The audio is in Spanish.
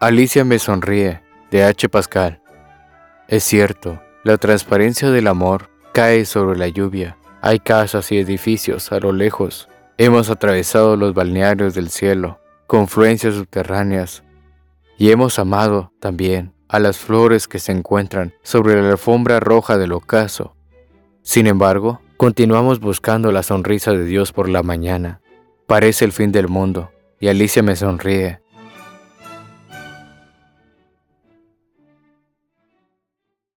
Alicia me sonríe, de H. Pascal. Es cierto, la transparencia del amor cae sobre la lluvia. Hay casas y edificios a lo lejos. Hemos atravesado los balnearios del cielo, confluencias subterráneas, y hemos amado también a las flores que se encuentran sobre la alfombra roja del ocaso. Sin embargo, continuamos buscando la sonrisa de Dios por la mañana. Parece el fin del mundo, y Alicia me sonríe